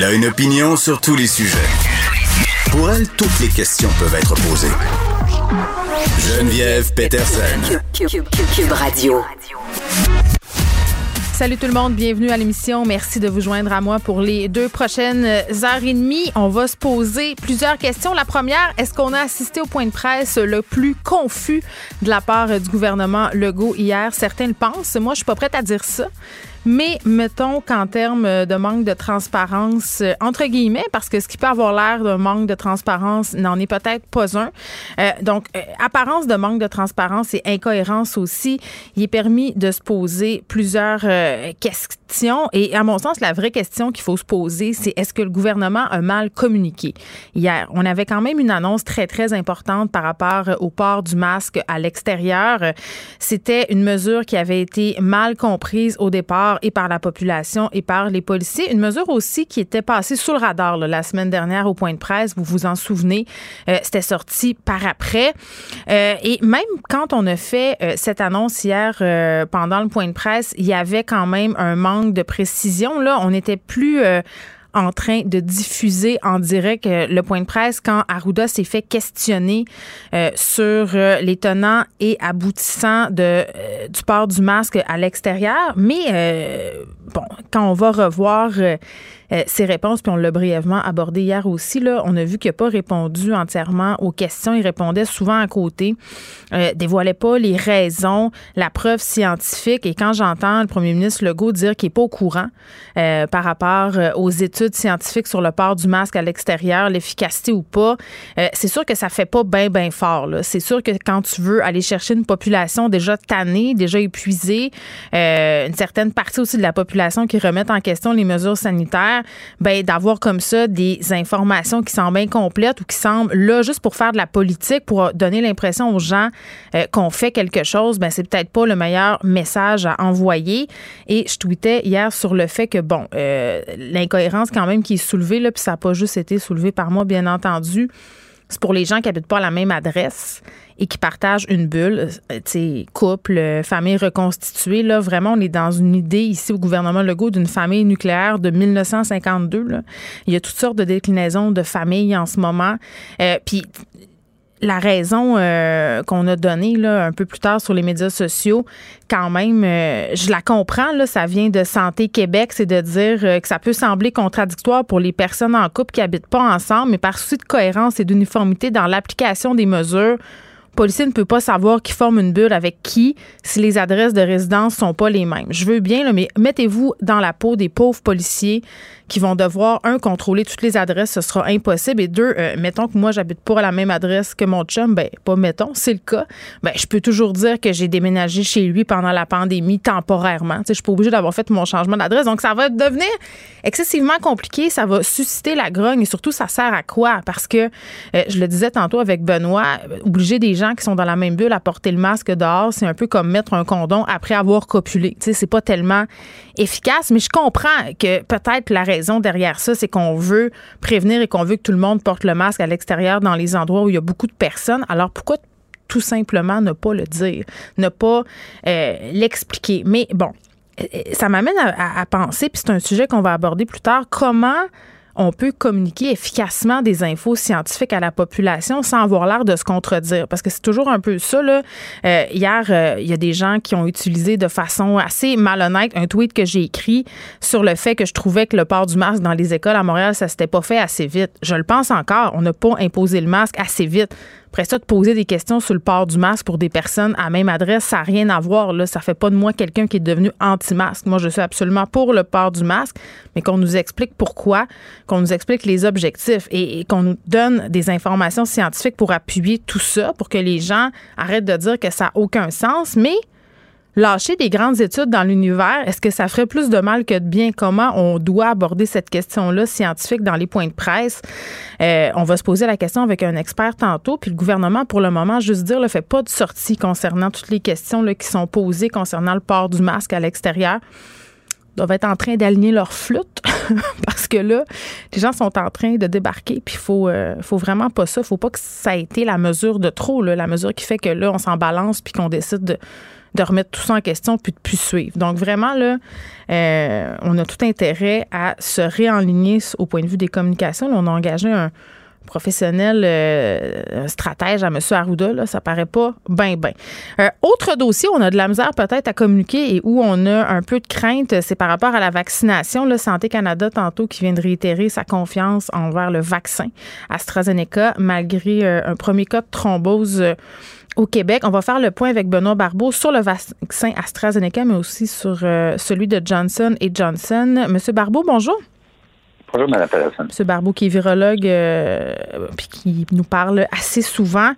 Elle a une opinion sur tous les sujets. Pour elle, toutes les questions peuvent être posées. Geneviève Peterson. Cube Radio. Salut tout le monde, bienvenue à l'émission. Merci de vous joindre à moi pour les deux prochaines heures et demie. On va se poser plusieurs questions. La première, est-ce qu'on a assisté au point de presse le plus confus de la part du gouvernement Legault hier? Certains le pensent. Moi, je suis pas prête à dire ça. Mais mettons qu'en termes de manque de transparence, euh, entre guillemets, parce que ce qui peut avoir l'air d'un manque de transparence n'en est peut-être pas un. Euh, donc, euh, apparence de manque de transparence et incohérence aussi, il est permis de se poser plusieurs questions. Et à mon sens, la vraie question qu'il faut se poser, c'est est-ce que le gouvernement a mal communiqué? Hier, on avait quand même une annonce très, très importante par rapport au port du masque à l'extérieur. C'était une mesure qui avait été mal comprise au départ et par la population et par les policiers. Une mesure aussi qui était passée sous le radar la semaine dernière au point de presse, vous vous en souvenez, euh, c'était sorti par après. Euh, et même quand on a fait euh, cette annonce hier pendant le point de presse, il y avait quand même un manque de précision. Là, on n'était plus en train de diffuser en direct le point de presse quand Arruda s'est fait questionner sur les tenants et aboutissants de, du port du masque à l'extérieur. Mais bon, quand on va revoir euh, ses réponses, puis on l'a brièvement abordé hier aussi, là, on a vu qu'il n'a pas répondu entièrement aux questions. Il répondait souvent à côté, euh, dévoilait pas les raisons, la preuve scientifique. Et quand j'entends le premier ministre Legault dire qu'il n'est pas au courant euh, par rapport euh, aux études scientifiques sur le port du masque à l'extérieur, l'efficacité ou pas, c'est sûr que ça fait pas bien, bien fort. C'est sûr que quand tu veux aller chercher une population déjà tannée, déjà épuisée, une certaine partie aussi de la population qui remet en question les mesures sanitaires, ben, d'avoir comme ça des informations qui semblent incomplètes ou qui semblent là juste pour faire de la politique, pour donner l'impression aux gens euh, qu'on fait quelque chose, ben, c'est peut-être pas le meilleur message à envoyer. Et je tweetais hier sur le fait que, bon, euh, l'incohérence quand même qui est soulevée, là, puis ça n'a pas juste été soulevé par moi, bien entendu. C'est pour les gens qui habitent pas à la même adresse et qui partagent une bulle, euh, tu couple, euh, famille reconstituée. Là, vraiment, on est dans une idée ici au gouvernement Legault d'une famille nucléaire de 1952. Là. Il y a toutes sortes de déclinaisons de familles en ce moment. Euh, puis la raison qu'on a donnée là, un peu plus tard sur les médias sociaux, quand même, je la comprends. Là, ça vient de Santé Québec, c'est de dire que ça peut sembler contradictoire pour les personnes en couple qui habitent pas ensemble, mais par souci de cohérence et d'uniformité dans l'application des mesures, policier ne peut pas savoir qui forme une bulle avec qui si les adresses de résidence sont pas les mêmes. Je veux bien, mais mettez-vous dans la peau des pauvres policiers qui vont devoir, un, contrôler toutes les adresses, ce sera impossible. Et deux, euh, mettons que moi, j'habite pas à la même adresse que mon chum, ben, pas mettons, c'est le cas. Ben, je peux toujours dire que j'ai déménagé chez lui pendant la pandémie temporairement. Je suis pas obligée d'avoir fait mon changement d'adresse. Donc, ça va devenir excessivement compliqué. Ça va susciter la grogne et surtout, ça sert à quoi? Parce que, euh, je le disais tantôt avec Benoît, obliger des gens qui sont dans la même bulle à porter le masque dehors, c'est un peu comme mettre un condom après avoir copulé. Tu sais, c'est pas tellement efficace, mais je comprends que peut-être la raison derrière ça, c'est qu'on veut prévenir et qu'on veut que tout le monde porte le masque à l'extérieur dans les endroits où il y a beaucoup de personnes. Alors pourquoi tout simplement ne pas le dire, ne pas euh, l'expliquer? Mais bon, euh, ça m'amène à, à penser, puis c'est un sujet qu'on va aborder plus tard, comment on peut communiquer efficacement des infos scientifiques à la population sans avoir l'air de se contredire. Parce que c'est toujours un peu ça. Là. Euh, hier, euh, il y a des gens qui ont utilisé de façon assez malhonnête un tweet que j'ai écrit sur le fait que je trouvais que le port du masque dans les écoles à Montréal, ça s'était pas fait assez vite. Je le pense encore. On n'a pas imposé le masque assez vite. Après ça, de poser des questions sur le port du masque pour des personnes à même adresse, ça n'a rien à voir. Là. Ça fait pas de moi quelqu'un qui est devenu anti-masque. Moi, je suis absolument pour le port du masque, mais qu'on nous explique pourquoi, qu'on nous explique les objectifs et, et qu'on nous donne des informations scientifiques pour appuyer tout ça, pour que les gens arrêtent de dire que ça n'a aucun sens. Mais lâcher des grandes études dans l'univers, est-ce que ça ferait plus de mal que de bien? Comment on doit aborder cette question-là scientifique dans les points de presse? Euh, on va se poser la question avec un expert tantôt. Puis le gouvernement, pour le moment, juste dire, ne fait pas de sortie concernant toutes les questions là, qui sont posées concernant le port du masque à l'extérieur. doivent être en train d'aligner leur flûte parce que là, les gens sont en train de débarquer, puis il faut, euh, faut vraiment pas ça. faut pas que ça ait été la mesure de trop, la mesure qui fait que là, on s'en balance puis qu'on décide de, remettre tout ça en question puis de plus suivre. Donc vraiment, là, euh, on a tout intérêt à se réaligner au point de vue des communications. on a engagé un professionnel euh, stratège à M. Arruda, là, ça paraît pas bien, bien. Euh, autre dossier, on a de la misère peut-être à communiquer et où on a un peu de crainte, c'est par rapport à la vaccination. Le Santé Canada, tantôt, qui vient de réitérer sa confiance envers le vaccin AstraZeneca, malgré un premier cas de thrombose au Québec. On va faire le point avec Benoît Barbeau sur le vaccin AstraZeneca, mais aussi sur celui de Johnson et Johnson. Monsieur Barbeau, bonjour. Bonjour, Mme Patterson. M. Barbeau, qui est virologue, euh, puis qui nous parle assez souvent.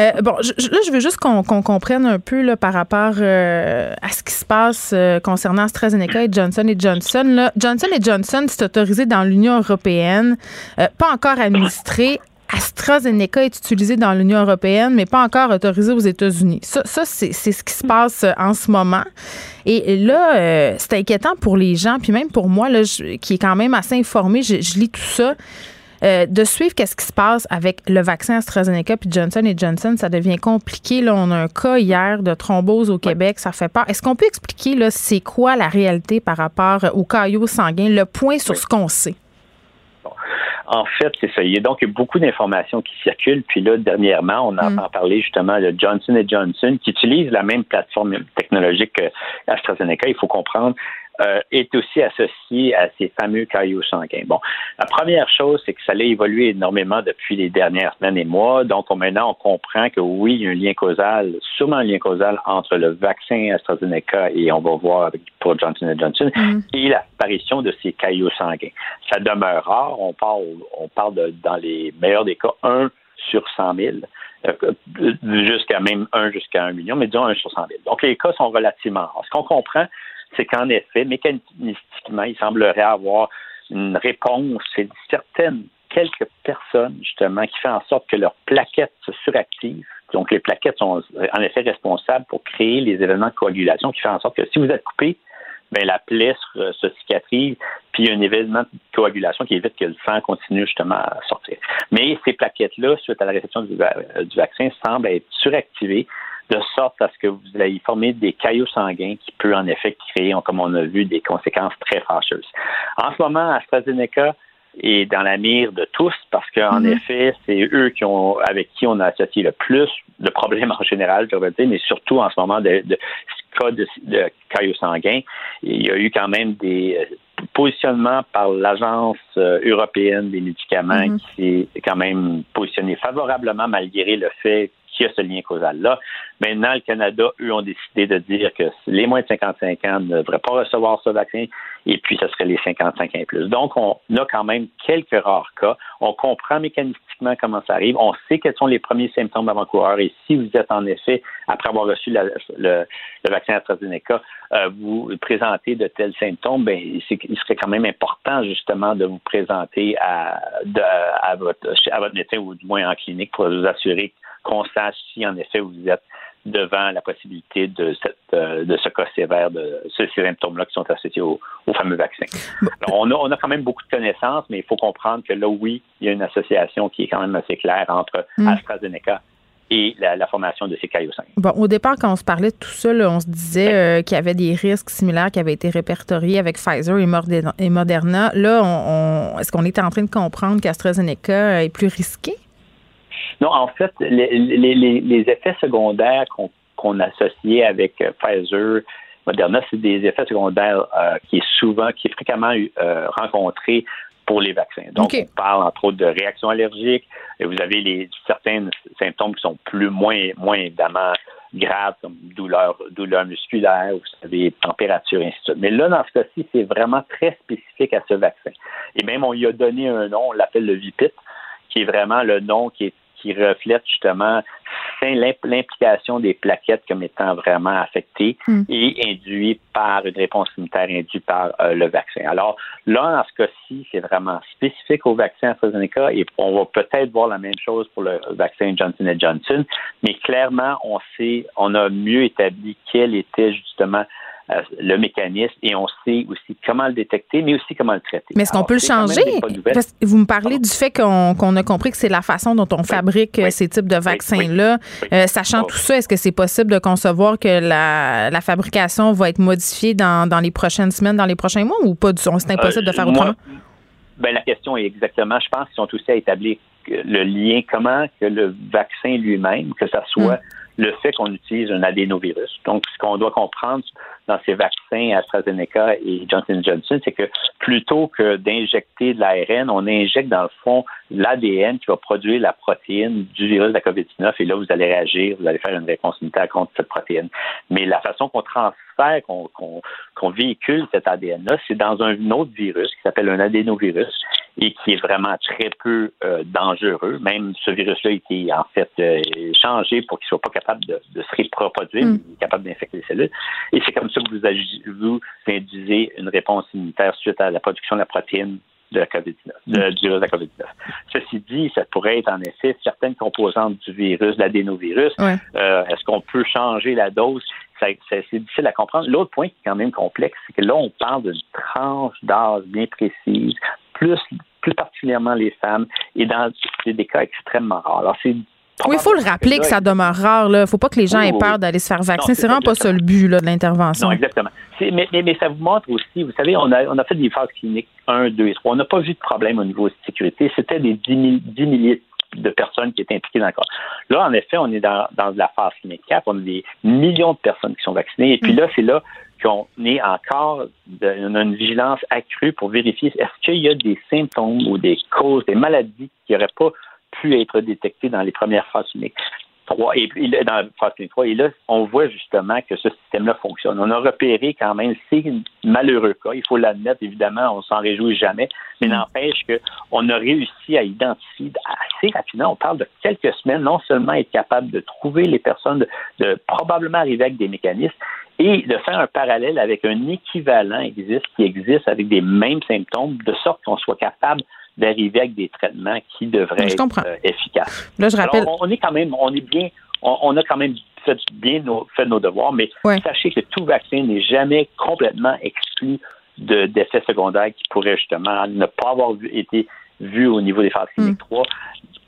Euh, bon, là, je veux juste qu'on comprenne un peu là, par rapport euh, à ce qui se passe concernant AstraZeneca et Johnson Johnson. Là. Johnson Johnson, c'est autorisé dans l'Union européenne, pas encore administré AstraZeneca est utilisé dans l'Union européenne, mais pas encore autorisé aux États-Unis. Ça, c'est ce qui se passe euh, en ce moment. Et là, euh, c'est inquiétant pour les gens, puis même pour moi, là, qui est quand même assez informé, je, lis tout ça. Euh, de suivre qu'est-ce qui se passe avec le vaccin AstraZeneca puis Johnson Johnson, ça devient compliqué. Là, on a un cas hier de thrombose au Québec, ça fait peur. Est-ce qu'on peut expliquer là, c'est quoi la réalité par rapport au caillot sanguin, le point sur ce qu'on sait? En fait, c'est ça. Il y a donc beaucoup d'informations qui circulent. Puis là, dernièrement, on a mm. parlé justement de Johnson Johnson qui utilise la même plateforme technologique que AstraZeneca. Il faut comprendre euh, est aussi associé à ces fameux cailloux sanguins. Bon, la première chose, c'est que ça a évolué énormément depuis les dernières semaines et mois. Donc, maintenant, on comprend que oui, il y a un lien causal, sûrement un lien causal entre le vaccin AstraZeneca et on va voir pour Johnson Johnson mm-hmm. et l'apparition de ces cailloux sanguins. Ça demeure rare. On parle, on parle de, dans les meilleurs des cas, 1 sur 100 000 euh, jusqu'à même 1 jusqu'à 1 million, mais disons 1 sur 100 000. Donc, les cas sont relativement rares. Ce qu'on comprend, c'est qu'en effet, mécanistiquement, il semblerait avoir une réponse chez certaines, quelques personnes, justement, qui fait en sorte que leurs plaquettes se suractivent. Donc, les plaquettes sont en effet responsables pour créer les événements de coagulation qui fait en sorte que si vous êtes coupé, ben, la plaie se, cicatrise, puis il y a un événement de coagulation qui évite que le sang continue justement à sortir. Mais ces plaquettes-là, suite à la réception du, du vaccin, semblent être suractivées de sorte à ce que vous ayez formé des caillots sanguins qui peuvent en effet créer, comme on a vu, des conséquences très fâcheuses. En ce moment, AstraZeneca est dans la mire de tous parce qu'en mhm. effet, c'est eux qui ont, avec qui on a associé le plus de problèmes en général, je dire, mais surtout en ce moment de, de cas de, de caillots sanguins. Il y a eu quand même des euh, positionnements par l'Agence euh, européenne des médicaments mhm. qui s'est quand même positionné favorablement malgré le fait qu'il y a ce lien causal-là. Maintenant, le Canada, eux, ont décidé de dire que les moins de 55 ans ne devraient pas recevoir ce vaccin, et puis ce serait les 55 ans et plus. Donc, on a quand même quelques rares cas. On comprend mécanistiquement comment ça arrive. On sait quels sont les premiers symptômes avant-coureurs, et si vous êtes en effet, après avoir reçu le, vaccin AstraZeneca, euh, vous présentez de tels symptômes, ben, il serait quand même important justement de vous présenter à, votre, à votre médecin ou du moins en clinique pour vous assurer qu'on sache si en effet vous êtes devant la possibilité de, cette, euh, de ce cas sévère, de ces symptômes-là qui sont associés au, fameux vaccin. Alors, on, a, on a quand même beaucoup de connaissances, mais il faut comprendre que là, oui, il y a une association qui est quand même assez claire entre mm. AstraZeneca et la, formation de ces caillots Bon, au départ, quand on se parlait de tout ça, on se disait euh, qu'il y avait des risques similaires qui avaient été répertoriés avec Pfizer et Moderna. Là, on, est-ce qu'on est en train de comprendre qu'AstraZeneca est plus risqué? Non, en fait, les, effets secondaires qu'on associait avec euh, Pfizer, Moderna, c'est des effets secondaires euh, qui est souvent, qui est fréquemment euh, rencontré pour les vaccins. Donc, on parle entre autres de réactions allergiques. Et vous avez les certains symptômes qui sont plus moins, moins évidemment graves, comme douleur, douleur musculaire, vous savez, température, ainsi de suite. Mais là, dans ce cas-ci, c'est vraiment très spécifique à ce vaccin. Et même, on lui a donné un nom, on l'appelle le VIPIT, qui est vraiment le nom qui est qui reflète justement l'implication des plaquettes comme étant vraiment affectées hmm. et induit par une réponse immunitaire induite par euh, le vaccin. Alors là, dans ce cas-ci, c'est vraiment spécifique au vaccin AstraZeneca et on va peut-être voir la même chose pour le vaccin Johnson Johnson, mais clairement, on sait, on a mieux établi quelle était justement le mécanisme et on sait aussi comment le détecter, mais aussi comment le traiter. Mais est-ce qu'on peut le changer? vous me parlez du fait qu'on a compris que c'est la façon dont on fabrique ces types de vaccins-là. sachant tout ça, est-ce que c'est possible de concevoir que la, fabrication va être modifiée dans, les prochaines semaines, dans les prochains mois ou pas? C'est impossible de faire autrement? Ben, la question est exactement, je pense qu'ils sont aussi à établir le lien, comment que le vaccin lui-même, que ça soit mm. Le fait qu'on utilise un adénovirus. Donc, ce qu'on doit comprendre dans ces vaccins AstraZeneca et Johnson Johnson, c'est que plutôt que d'injecter de l'ARN, on injecte dans le fond l'ADN qui va produire la protéine du virus de la COVID-19 et là, vous allez réagir, vous allez faire une réponse immunitaire contre cette protéine. Mais la façon qu'on transfère, qu'on véhicule cet ADN-là, c'est dans un autre virus qui s'appelle un adénovirus et qui est vraiment très peu euh, dangereux. Même ce virus-là a été en fait euh, changé pour qu'il soit pas capable de, se reproduire, mm. mais capable d'infecter les cellules. Et c'est comme ça que vous, vous induisez une réponse immunitaire suite à la production de la protéine de la COVID-19, du virus de la COVID-19. Ceci dit, ça pourrait être en effet certaines composantes du virus, l'adénovirus. Euh, est-ce qu'on peut changer la dose? C'est difficile à comprendre. L'autre point qui est quand même complexe, c'est que là, on parle d'une tranche d'âge bien précise, plus, plus particulièrement les femmes, et dans des cas extrêmement rares. Alors, c'est oui, il faut le rappeler que ça demeure rare. Il ne faut pas que les gens aient peur d'aller se faire vacciner. C'est vraiment pas ça le but de l'intervention. Non, exactement. Mais, mais, ça vous montre aussi, vous savez, on a, on a fait des phases cliniques 1, 2 et 3. On n'a pas vu de problème au niveau de sécurité. C'était des 10, milliers de personnes qui étaient impliquées dans le cas. Là, en effet, on est dans, dans la phase clinique 4. On a des millions de personnes qui sont vaccinées. Et puis mm. là, c'est là qu'on est encore, on a une vigilance accrue pour vérifier est-ce qu'il y a des symptômes ou des causes, des maladies qui n'auraient pas pu être détecté dans les premières phases cliniques. 3, et, dans la phase clinique 3. Et là, on voit justement que ce système-là fonctionne. On a repéré quand même ces malheureux cas. Il faut l'admettre, évidemment, on s'en réjouit jamais, mais mm. n'empêche qu'on a réussi à identifier assez rapidement, on parle de quelques semaines, non seulement être capable de trouver les personnes, de, probablement arriver avec des mécanismes, et de faire un parallèle avec un équivalent existe, qui existe avec des mêmes symptômes, de sorte qu'on soit capable d'arriver avec des traitements qui devraient être euh, efficaces. Là, je rappelle. on est quand même, on est bien, on, a quand même fait bien nos, fait nos devoirs, mais sachez que tout vaccin n'est jamais complètement exclu d'effets secondaires qui pourraient justement ne pas avoir été vus au niveau des phases cliniques 3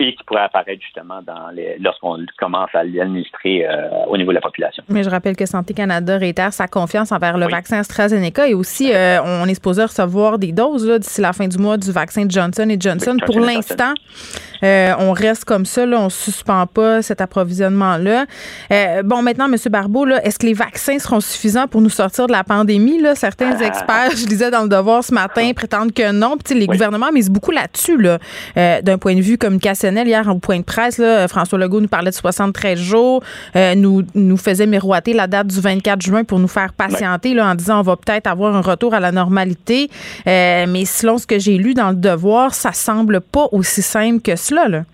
et qui pourrait apparaître justement dans les, lorsqu'on commence à l'administrer euh, au niveau de la population. Mais je rappelle que Santé Canada réitère sa confiance envers le vaccin AstraZeneca et aussi euh, on est supposé recevoir des doses d'ici la fin du mois du vaccin Johnson et Johnson. Pour l'instant, euh, on reste comme ça, là, on suspend pas cet approvisionnement-là. bon, maintenant, M. Barbeau, est-ce que les vaccins seront suffisants pour nous sortir de la pandémie? Là? Certains ah. experts, je lisais dans le devoir ce matin, prétendent que non. Puis, les gouvernements misent beaucoup là-dessus, là, d'un point de vue communication Hier, au point de presse, François Legault nous parlait de 73 jours, euh, nous, nous faisait miroiter la date du 24 juin pour nous faire patienter en disant on va peut-être avoir un retour à la normalité. Euh, mais selon ce que j'ai lu dans le devoir, ça semble pas aussi simple que cela.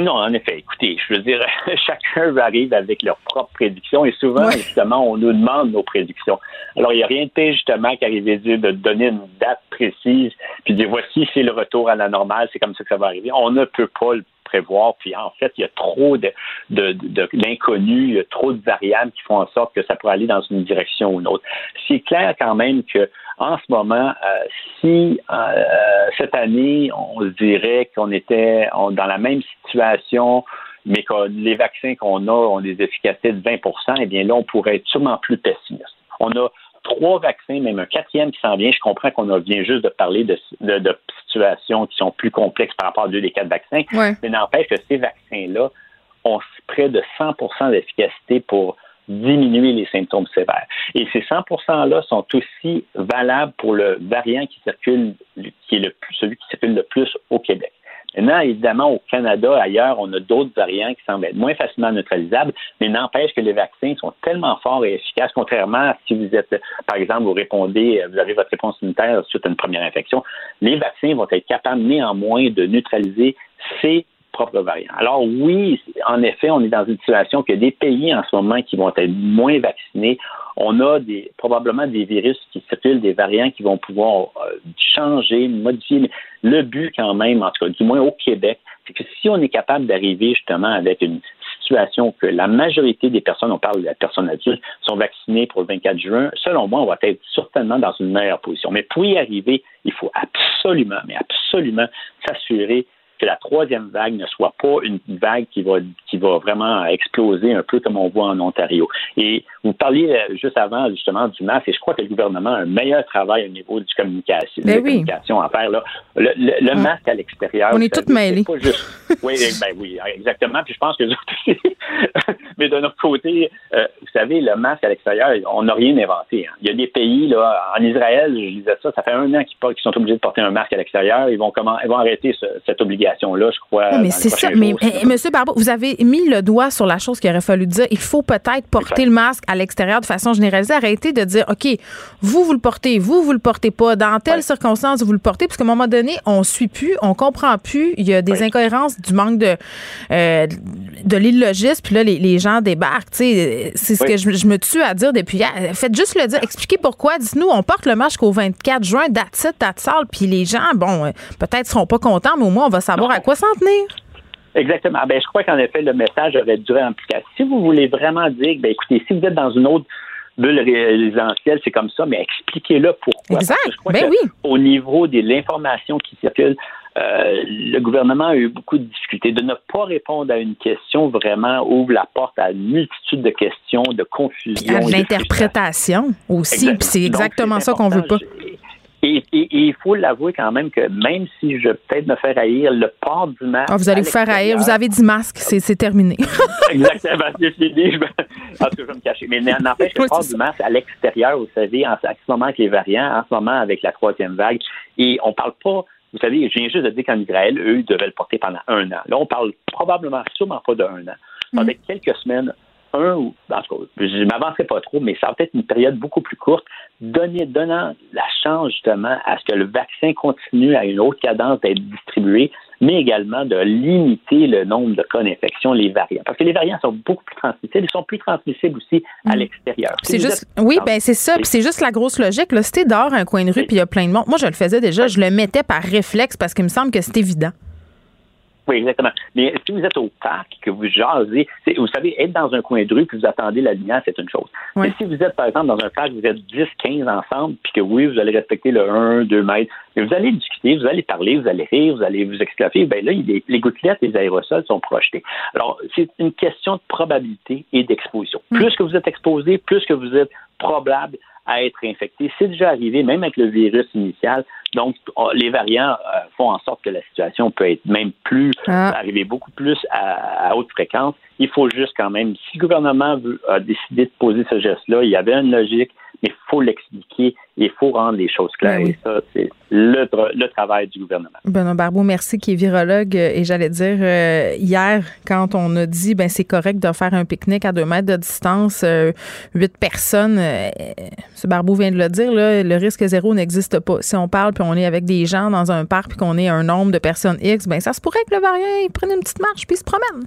Non, en effet. Écoutez, je veux dire, chacun arrive avec leurs propres prédictions et souvent, justement, on nous demande nos prédictions. Alors, il n'y a rien de pire, justement, qu'arriver de donner une date précise puis dire voici, c'est le retour à la normale, c'est comme ça que ça va arriver. On ne peut pas le prévoir. Puis en fait, il y a trop de, d'inconnus, il y a trop de variables qui font en sorte que ça pourrait aller dans une direction ou une autre. C'est clair quand même que en ce moment, euh, si euh, cette année, on dirait qu'on était dans la même situation, mais que les vaccins qu'on a ont des efficacités de 20% eh bien là, on pourrait être sûrement plus pessimiste. On a trois vaccins, même un quatrième qui s'en vient. Je comprends qu'on vient juste de parler de, situations qui sont plus complexes par rapport à deux des quatre vaccins, mais n'empêche que ces vaccins-là ont près de 100% d'efficacité pour diminuer les symptômes sévères. Et ces 100% là sont aussi valables pour le variant qui circule, qui est le celui qui circule le plus au Québec. Maintenant, évidemment, au Canada, ailleurs, on a d'autres variants qui semblent être moins facilement neutralisables, mais n'empêche que les vaccins sont tellement forts et efficaces, contrairement à si vous êtes, par exemple, vous répondez, vous avez votre réponse immunitaire suite à une première infection, les vaccins vont être capables néanmoins de neutraliser ces propres variants. Alors oui, en effet, on est dans une situation que des pays en ce moment qui vont être moins vaccinés on a probablement des virus qui circulent, des variants qui vont pouvoir euh, changer, modifier. Le but, quand même, en tout cas, du moins au Québec, c'est que si on est capable d'arriver justement avec une situation que la majorité des personnes, on parle des personnes adultes, sont vaccinées pour le 24 juin, selon moi, on va être certainement dans une meilleure position. Mais pour y arriver, il faut absolument, mais absolument s'assurer que la troisième vague ne soit pas une vague qui va, qui va vraiment exploser un peu comme on voit en Ontario. Et vous parliez euh, juste avant justement du masque et je crois que le gouvernement a un meilleur travail au niveau du communication, ben de oui. communication à faire. Là. Le, le, masque à l'extérieur. On est tous mêlés. Oui, ben oui, exactement. Puis je pense que Mais de notre côté, euh, vous savez, le masque à l'extérieur, on n'a rien inventé. Hein. Il y a des pays, là, en Israël, je disais ça, ça fait un an qu'ils sont obligés de porter un masque à l'extérieur. Ils vont comment, ils vont arrêter cette obligation-là, je crois. mais c'est ça. Mais, eh, Monsieur Barbeau, vous avez mis le doigt sur la chose qu'il aurait fallu dire. Il faut peut-être porter le masque à l'extérieur de façon généralisée. Arrêtez de dire, OK, vous, vous le portez, vous, vous le portez pas. Dans telles circonstances, vous le portez, parce qu'à un moment donné, on suit plus, on comprend plus. Il y a des incohérences du manque de, euh, de l'illogisme. Puis là, les, les gens débarquent. C'est ce que je, me tue à dire depuis hier. Faites juste le dire. Expliquez pourquoi. Dites-nous, on porte le masque au 24 juin, date it, date Puis les gens, bon, euh, peut-être seront pas contents, mais au moins, on va savoir à quoi s'en tenir. Exactement. Ben, je crois qu'en effet, le message aurait dû remplir. Si vous voulez vraiment dire, ben, écoutez, si vous êtes dans une autre bulle résidentielle, c'est comme ça, mais expliquez-le pourquoi. Exact. ben oui. Au niveau de l'information qui circule, euh, le gouvernement a eu beaucoup de difficultés. De ne pas répondre à une question vraiment ouvre la porte à une multitude de questions, de confusion. À l'interprétation aussi. C'est exactement ça qu'on veut pas. Et, il faut l'avouer quand même que même si je vais peut-être me faire haïr, le port du masque. Ah, vous allez vous faire haïr. Vous avez dit masque, c'est terminé. Exactement, c'est fini. Je vais, en tout cas, je vais me cacher. Mais n'empêche le port du masque à l'extérieur, vous savez, en, ce moment avec les variants, en ce moment avec la troisième vague, et on parle pas. Vous savez, je viens juste de dire qu'en Israël, eux, ils devaient le porter pendant un an. Là, on parle probablement sûrement pas d'un an. Mm. Avec quelques semaines, un ou, en tout cas, je ne m'avancerai pas trop, mais ça va être une période beaucoup plus courte, donner, donnant la chance justement à ce que le vaccin continue à une autre cadence d'être distribué, mais également de limiter le nombre de cas d'infection, les variants. Parce que les variants sont beaucoup plus transmissibles, ils sont plus transmissibles aussi à mm. l'extérieur. C'est juste, oui, ben c'est ça, puis c'est juste la grosse logique. Là, si t'es dehors un coin de rue, puis il y a plein de monde, moi je le faisais déjà, je le mettais par réflexe parce qu'il me semble que c'est évident. Oui, exactement. Mais si vous êtes au parc, que vous jasez, vous savez, être dans un coin de rue puis vous attendez la lumière, c'est une chose. Mais si vous êtes, par exemple, dans un parc, vous êtes 10, 15 ensemble, puis que oui, vous allez respecter le 1, 2 mètres, mais vous allez discuter, vous allez parler, vous allez rire, vous allez vous exclaffer, bien là, les gouttelettes, les aérosols sont projetés. Alors, c'est une question de probabilité et d'exposition. Hmm. Plus que vous êtes exposé, plus que vous êtes probable à être infecté. C'est déjà arrivé, même avec le virus initial. Donc, les variants euh, font en sorte que la situation peut être même plus, ah. arriver beaucoup plus à, haute fréquence. Il faut juste quand même, si le gouvernement veut, a décidé de poser ce geste-là, il y avait une logique, faut l'expliquer il faut rendre les choses claires. Ben et ça, c'est le, le, travail du gouvernement. Benoît Barbeau, merci, qui est virologue. Et j'allais dire, euh, hier, quand on a dit, ben c'est correct de faire un pique-nique à deux mètres de distance, euh, huit personnes, euh, ce Barbeau vient de le dire, là, le risque zéro n'existe pas. Si on parle, puis on est avec des gens dans un parc, puis qu'on est un nombre de personnes X, ben ça se pourrait que le variant, il prenne une petite marche, puis il se promène.